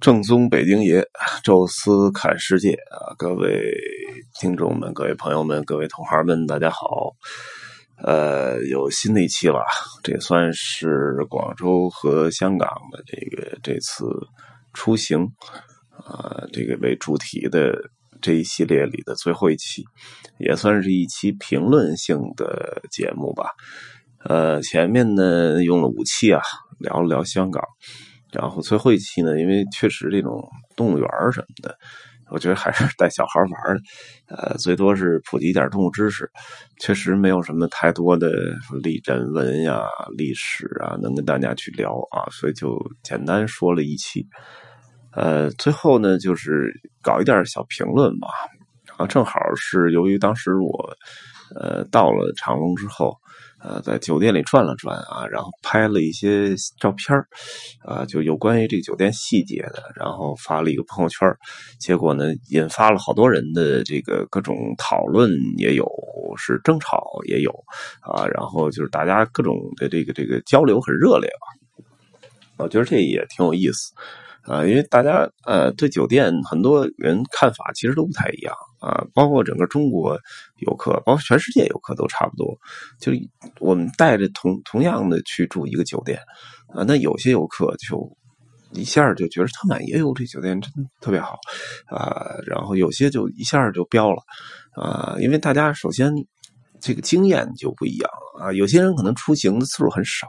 正宗北京爷，宙斯看世界啊！各位听众们、各位朋友们、各位同行们，大家好。呃，有新的一期了，这算是广州和香港的这个这次出行啊，这个为主题的这一系列里的最后一期，也算是一期评论性的节目吧。呃，前面呢用了五期啊，聊了聊香港。然后最后一期呢，因为确实这种动物园什么的，我觉得还是带小孩玩，呃，最多是普及一点动物知识，确实没有什么太多的历人文呀、历史啊，能跟大家去聊啊，所以就简单说了一期。呃，最后呢，就是搞一点小评论吧。啊，正好是由于当时我呃到了长隆之后。呃，在酒店里转了转啊，然后拍了一些照片啊，就有关于这个酒店细节的，然后发了一个朋友圈结果呢，引发了好多人的这个各种讨论，也有是争吵，也有啊，然后就是大家各种的这个这个交流很热烈吧，我觉得这也挺有意思。啊，因为大家呃对酒店很多人看法其实都不太一样啊，包括整个中国游客，包括全世界游客都差不多。就我们带着同同样的去住一个酒店啊，那有些游客就一下就觉得特满意，哎呦这酒店真的特别好啊，然后有些就一下就飙了啊，因为大家首先。这个经验就不一样了啊，有些人可能出行的次数很少，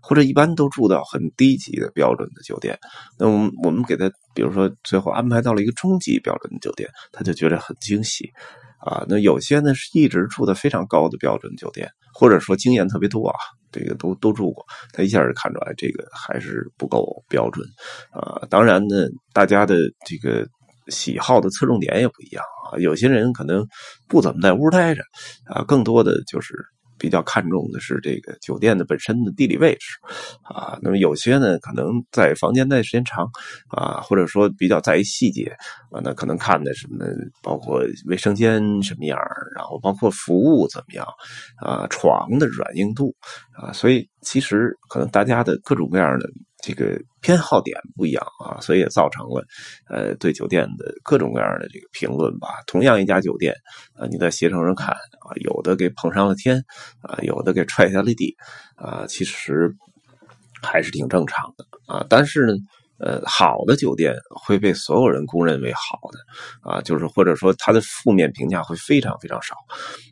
或者一般都住到很低级的标准的酒店。那我们我们给他，比如说最后安排到了一个中级标准的酒店，他就觉得很惊喜啊。那有些呢是一直住的非常高的标准酒店，或者说经验特别多啊，这个都都住过，他一下就看出来这个还是不够标准啊。当然呢，大家的这个。喜好的侧重点也不一样啊，有些人可能不怎么在屋待着啊，更多的就是比较看重的是这个酒店的本身的地理位置啊。那么有些呢，可能在房间待时间长啊，或者说比较在意细节啊，那可能看的什么，包括卫生间什么样，然后包括服务怎么样啊，床的软硬度啊，所以其实可能大家的各种各样的。这个偏好点不一样啊，所以也造成了，呃，对酒店的各种各样的这个评论吧。同样一家酒店啊，你在携程上看啊，有的给捧上了天啊，有的给踹下了地啊，其实还是挺正常的啊。但是呢。呃，好的酒店会被所有人公认为好的，啊，就是或者说它的负面评价会非常非常少，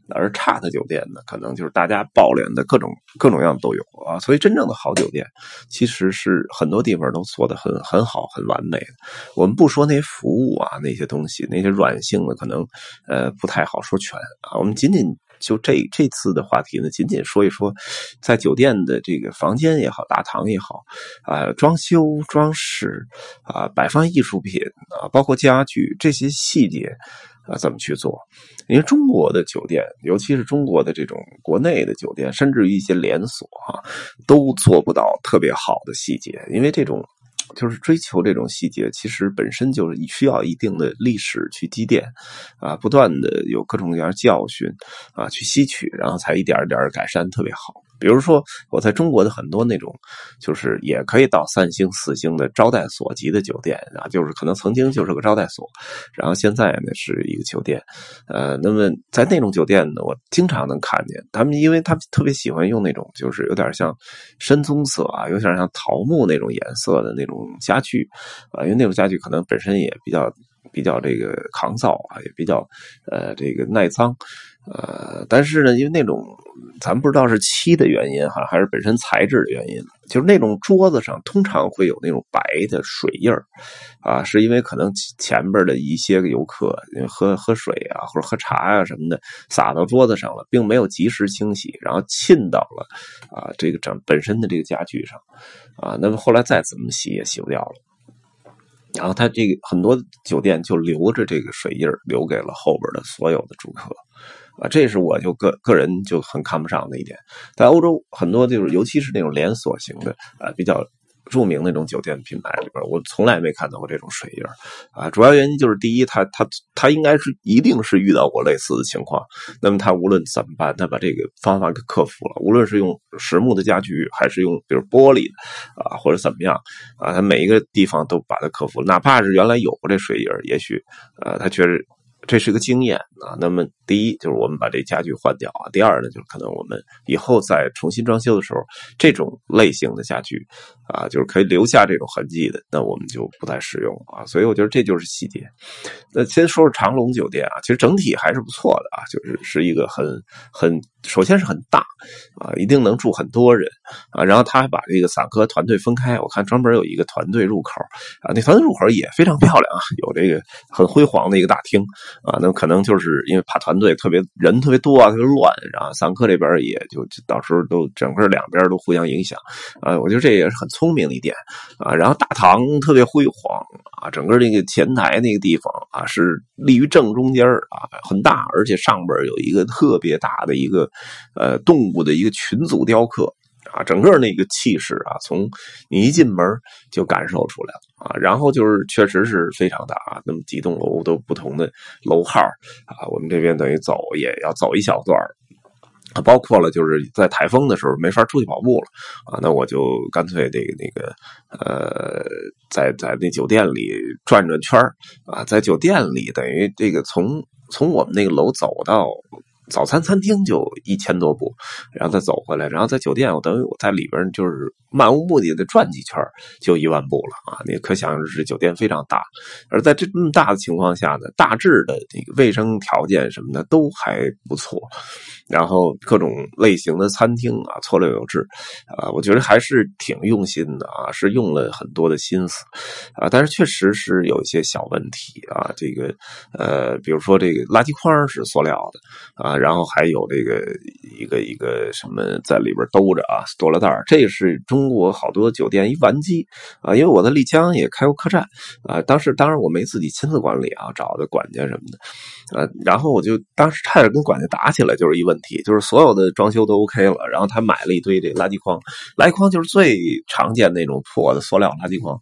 而差的酒店呢，可能就是大家抱怨的各种各种样都有啊。所以真正的好酒店，其实是很多地方都做的很很好、很完美的。我们不说那些服务啊，那些东西，那些软性的可能呃不太好说全啊。我们仅仅。就这这次的话题呢，仅仅说一说，在酒店的这个房间也好，大堂也好，啊，装修装饰啊，摆放艺术品啊，包括家具这些细节啊，怎么去做？因为中国的酒店，尤其是中国的这种国内的酒店，甚至于一些连锁啊，都做不到特别好的细节，因为这种。就是追求这种细节，其实本身就是需要一定的历史去积淀，啊，不断的有各种各样教训，啊，去吸取，然后才一点一点改善，特别好。比如说，我在中国的很多那种，就是也可以到三星、四星的招待所级的酒店啊，就是可能曾经就是个招待所，然后现在呢是一个酒店，呃，那么在那种酒店呢，我经常能看见他们，因为他们特别喜欢用那种就是有点像深棕色啊，有点像桃木那种颜色的那种家具啊，因为那种家具可能本身也比较比较这个抗造啊，也比较呃这个耐脏。呃，但是呢，因为那种咱不知道是漆的原因哈，还是本身材质的原因，就是那种桌子上通常会有那种白的水印儿，啊，是因为可能前边的一些游客喝喝水啊或者喝茶呀什么的洒到桌子上了，并没有及时清洗，然后沁到了啊这个整本身的这个家具上，啊，那么后来再怎么洗也洗不掉了，然后他这个很多酒店就留着这个水印留给了后边的所有的住客。啊，这是我就个个人就很看不上的一点。在欧洲，很多就是尤其是那种连锁型的，啊，比较著名那种酒店品牌里边，我从来没看到过这种水印啊。主要原因就是第一，他他他应该是一定是遇到过类似的情况，那么他无论怎么办，他把这个方法给克服了。无论是用实木的家具，还是用比如玻璃啊，或者怎么样啊，他每一个地方都把它克服了。哪怕是原来有过这水印也许呃，他确实这是个经验啊。那么。第一就是我们把这家具换掉啊，第二呢就是可能我们以后再重新装修的时候，这种类型的家具啊，就是可以留下这种痕迹的，那我们就不再使用啊。所以我觉得这就是细节。那先说说长隆酒店啊，其实整体还是不错的啊，就是是一个很很首先是很大啊，一定能住很多人啊。然后他还把这个散客团队分开，我看专门有一个团队入口啊，那团队入口也非常漂亮啊，有这个很辉煌的一个大厅啊。那可能就是因为怕团。队特别人特别多啊，特别乱，然后散客这边也就到时候都整个两边都互相影响啊。我觉得这也是很聪明一点啊。然后大堂特别辉煌啊，整个那个前台那个地方啊是立于正中间啊，很大，而且上边有一个特别大的一个呃动物的一个群组雕刻。啊，整个那个气势啊，从你一进门就感受出来了啊。然后就是确实是非常大啊，那么几栋楼都不同的楼号啊。我们这边等于走也要走一小段啊，包括了就是在台风的时候没法出去跑步了啊，那我就干脆这个那个呃，在在那酒店里转转圈啊，在酒店里等于这个从从我们那个楼走到。早餐餐厅就一千多步，然后再走回来，然后在酒店，我等于我在里边就是漫无目的的转几圈，就一万步了啊！你可想而知，酒店非常大，而在这么大的情况下呢，大致的这个卫生条件什么的都还不错，然后各种类型的餐厅啊，错落有致啊，我觉得还是挺用心的啊，是用了很多的心思啊，但是确实是有一些小问题啊，这个呃，比如说这个垃圾筐是塑料的啊。然后还有这个一个一个什么在里边兜着啊，塑料袋这是中国好多酒店一顽疾啊。因为我在丽江也开过客栈啊，当时当然我没自己亲自管理啊，找的管家什么的啊。然后我就当时差点跟管家打起来，就是一问题，就是所有的装修都 OK 了，然后他买了一堆这垃圾筐，垃圾筐就是最常见那种破的塑料垃圾筐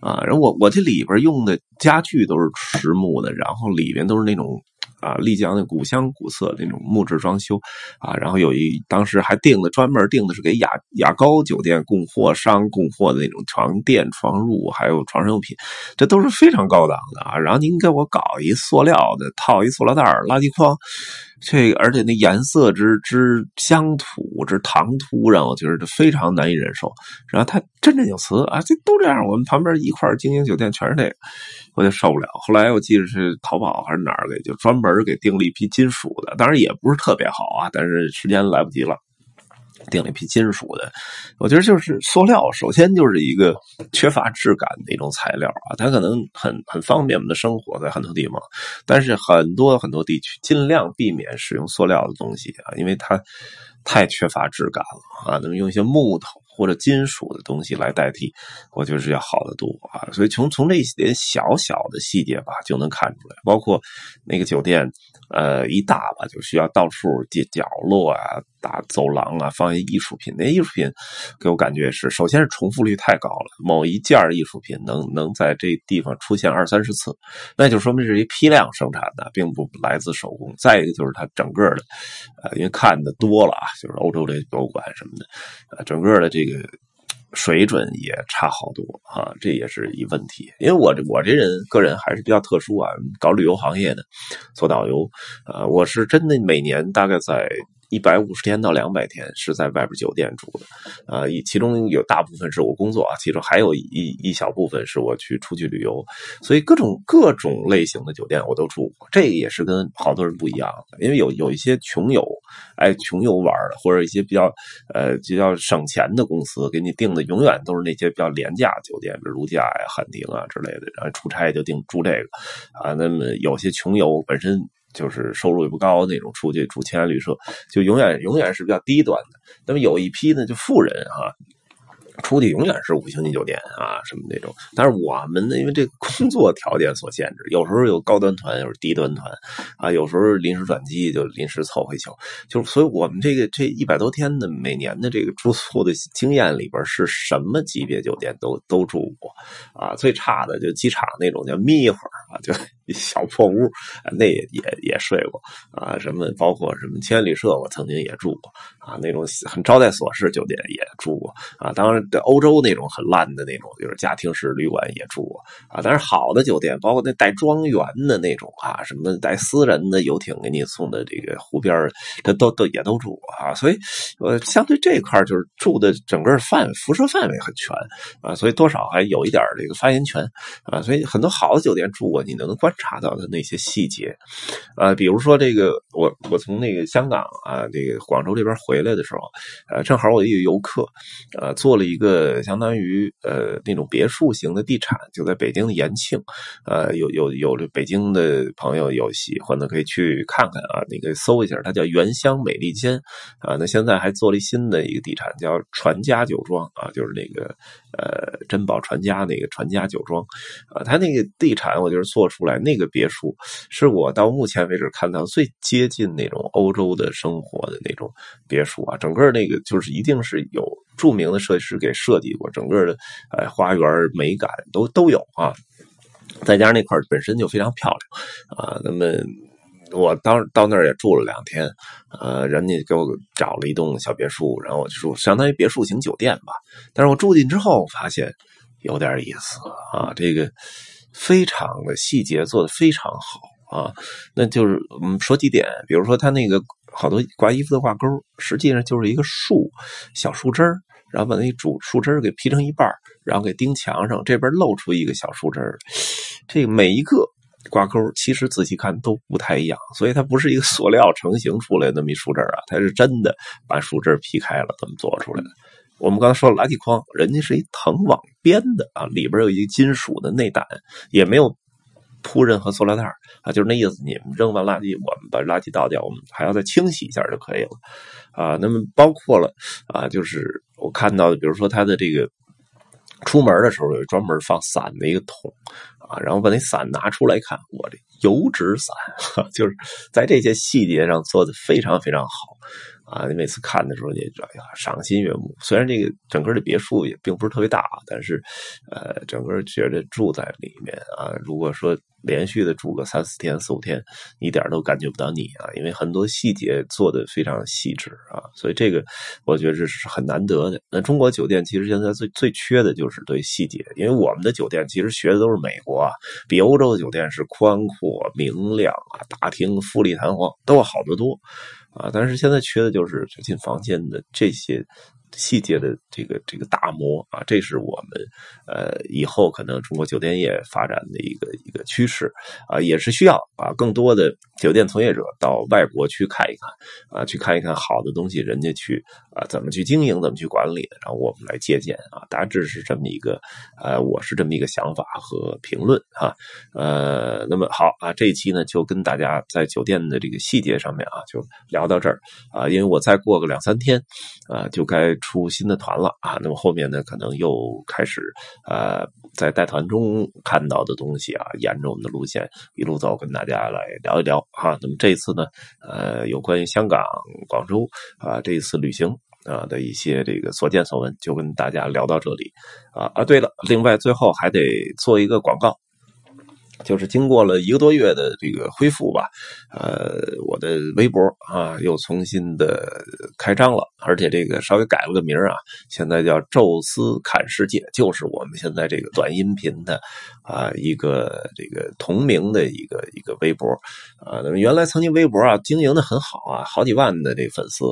啊。然后我我这里边用的家具都是实木的，然后里边都是那种。啊，丽江的古香古色那种木质装修，啊，然后有一当时还订的专门订的是给雅雅高酒店供货商供货的那种床垫、床褥，还有床上用品，这都是非常高档的啊。然后您给我搞一塑料的，套一塑料袋垃圾筐。这个，而且那颜色之之乡土之唐突，让我觉得非常难以忍受。然后他振振有词啊，这都这样。我们旁边一块经营酒店全是那个，我就受不了。后来我记得是淘宝还是哪儿给，就专门给订了一批金属的，当然也不是特别好啊，但是时间来不及了。订了一批金属的，我觉得就是塑料，首先就是一个缺乏质感的一种材料啊，它可能很很方便我们的生活在很多地方，但是很多很多地区尽量避免使用塑料的东西啊，因为它太缺乏质感了啊，那么用一些木头。或者金属的东西来代替，我觉得是要好得多啊。所以从从这些小小的细节吧，就能看出来。包括那个酒店，呃，一大吧，就需要到处角角落啊、大走廊啊放一艺术品。那艺术品给我感觉是，首先是重复率太高了，某一件艺术品能能在这地方出现二三十次，那就说明是一批量生产的，并不来自手工。再一个就是它整个的，呃，因为看的多了啊，就是欧洲这博物馆什么的，呃，整个的这。个水准也差好多啊，这也是一问题。因为我这我这人个人还是比较特殊啊，搞旅游行业的，做导游啊，我是真的每年大概在。一百五十天到两百天是在外边酒店住的，啊，以其中有大部分是我工作啊，其中还有一一小部分是我去出去旅游，所以各种各种类型的酒店我都住过，这也是跟好多人不一样，因为有有一些穷游，爱穷游玩的，或者一些比较呃比较省钱的公司给你订的，永远都是那些比较廉价酒店，比如如家呀、汉庭啊之类的，然后出差就订住这个，啊，那么有些穷游本身。就是收入也不高那种，出去住青年旅社，就永远永远是比较低端的。那么有一批呢，就富人啊，出去永远是五星级酒店啊，什么那种。但是我们呢，因为这个工作条件所限制，有时候有高端团，有时低端团，啊，有时候临时转机就临时凑合一宿。就所以我们这个这一百多天的每年的这个住宿的经验里边，是什么级别酒店都都住过，啊，最差的就机场那种叫眯一会儿啊，就 小破屋，那也也也睡过啊，什么包括什么千里社，我曾经也住过啊，那种很招待所式酒店也住过啊，当然。在欧洲那种很烂的那种，就是家庭式旅馆也住过啊。但是好的酒店，包括那带庄园的那种啊，什么带私人的游艇给你送的这个湖边这都都也都住过啊。所以，呃，相对这块就是住的整个范辐射范围很全啊，所以多少还有一点这个发言权啊。所以很多好的酒店住过，你能观察到的那些细节啊。比如说这个，我我从那个香港啊，这个广州这边回来的时候，呃，正好我一个游客，呃，做了一。个相当于呃那种别墅型的地产，就在北京的延庆，呃有有有这北京的朋友有喜欢的可以去看看啊，那个搜一下，它叫原乡美利坚啊。那现在还做了一新的一个地产，叫传家酒庄啊，就是那个呃珍宝传家那个传家酒庄啊。它那个地产，我就是做出来那个别墅，是我到目前为止看到最接近那种欧洲的生活的那种别墅啊。整个那个就是一定是有。著名的设计师给设计过整个的，呃，花园美感都都有啊。再加上那块本身就非常漂亮啊。那么我当到那儿也住了两天，呃，人家给我找了一栋小别墅，然后我就住，相当于别墅型酒店吧。但是我住进之后发现有点意思啊，这个非常的细节做的非常好啊。那就是我们说几点，比如说他那个好多挂衣服的挂钩，实际上就是一个树小树枝儿。然后把那主树枝给劈成一半然后给钉墙上，这边露出一个小树枝这每一个挂钩，其实仔细看都不太一样，所以它不是一个塑料成型出来的那么一树枝啊，它是真的把树枝劈开了，这么做出来的。我们刚才说了垃圾筐，人家是一藤网编的啊，里边有一个金属的内胆，也没有铺任何塑料袋啊，就是那意思。你们扔完垃圾，我们把垃圾倒掉，我们还要再清洗一下就可以了啊。那么包括了啊，就是。我看到的，比如说他的这个出门的时候有专门放伞的一个桶啊，然后把那伞拿出来看，我这油纸伞，就是在这些细节上做的非常非常好。啊，你每次看的时候，你哎呀赏心悦目。虽然这个整个的别墅也并不是特别大，但是，呃，整个觉得住在里面啊，如果说连续的住个三四天、四五天，一点都感觉不到腻啊，因为很多细节做的非常细致啊，所以这个我觉得这是很难得的。那中国酒店其实现在最最缺的就是对细节，因为我们的酒店其实学的都是美国啊，比欧洲的酒店是宽阔、明亮啊，大厅富丽堂皇，都要好得多。啊，但是现在缺的就是最近房间的这些。细节的这个这个打磨啊，这是我们呃以后可能中国酒店业发展的一个一个趋势啊，也是需要啊更多的酒店从业者到外国去看一看啊，去看一看好的东西，人家去啊怎么去经营，怎么去管理，然后我们来借鉴啊，大致是这么一个呃，我是这么一个想法和评论哈呃，那么好啊，这一期呢就跟大家在酒店的这个细节上面啊就聊到这儿啊，因为我再过个两三天啊就该。出新的团了啊，那么后面呢，可能又开始呃，在带团中看到的东西啊，沿着我们的路线一路走，跟大家来聊一聊哈。那么这一次呢，呃，有关于香港、广州啊这一次旅行啊的一些这个所见所闻，就跟大家聊到这里啊啊。对了，另外最后还得做一个广告。就是经过了一个多月的这个恢复吧，呃，我的微博啊又重新的开张了，而且这个稍微改了个名啊，现在叫“宙斯看世界”，就是我们现在这个短音频的啊一个这个同名的一个一个微博啊。那么原来曾经微博啊经营的很好啊，好几万的这粉丝，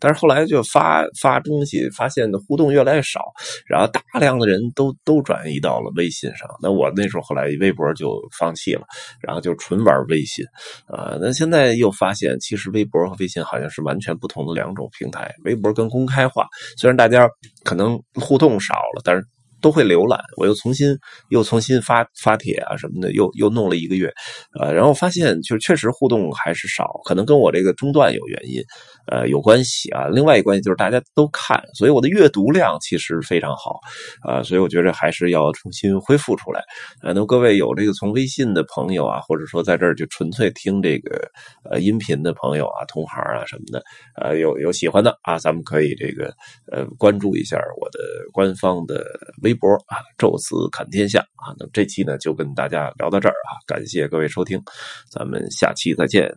但是后来就发发东西，发现的互动越来越少，然后大量的人都都转移到了微信上。那我那时候后来微博就。放弃了，然后就纯玩微信，啊，那现在又发现，其实微博和微信好像是完全不同的两种平台。微博更公开化，虽然大家可能互动少了，但是都会浏览，我又重新又重新发发帖啊什么的，又又弄了一个月，呃，然后发现就是确实互动还是少，可能跟我这个中断有原因，呃，有关系啊。另外一个关系就是大家都看，所以我的阅读量其实非常好，啊，所以我觉得还是要重新恢复出来。呃，那各位有这个从微信的朋友啊，或者说在这儿就纯粹听这个呃音频的朋友啊、同行啊什么的，呃，有有喜欢的啊，咱们可以这个呃关注一下我的官方的。微博啊，宙斯看天下啊，那么这期呢就跟大家聊到这儿啊，感谢各位收听，咱们下期再见。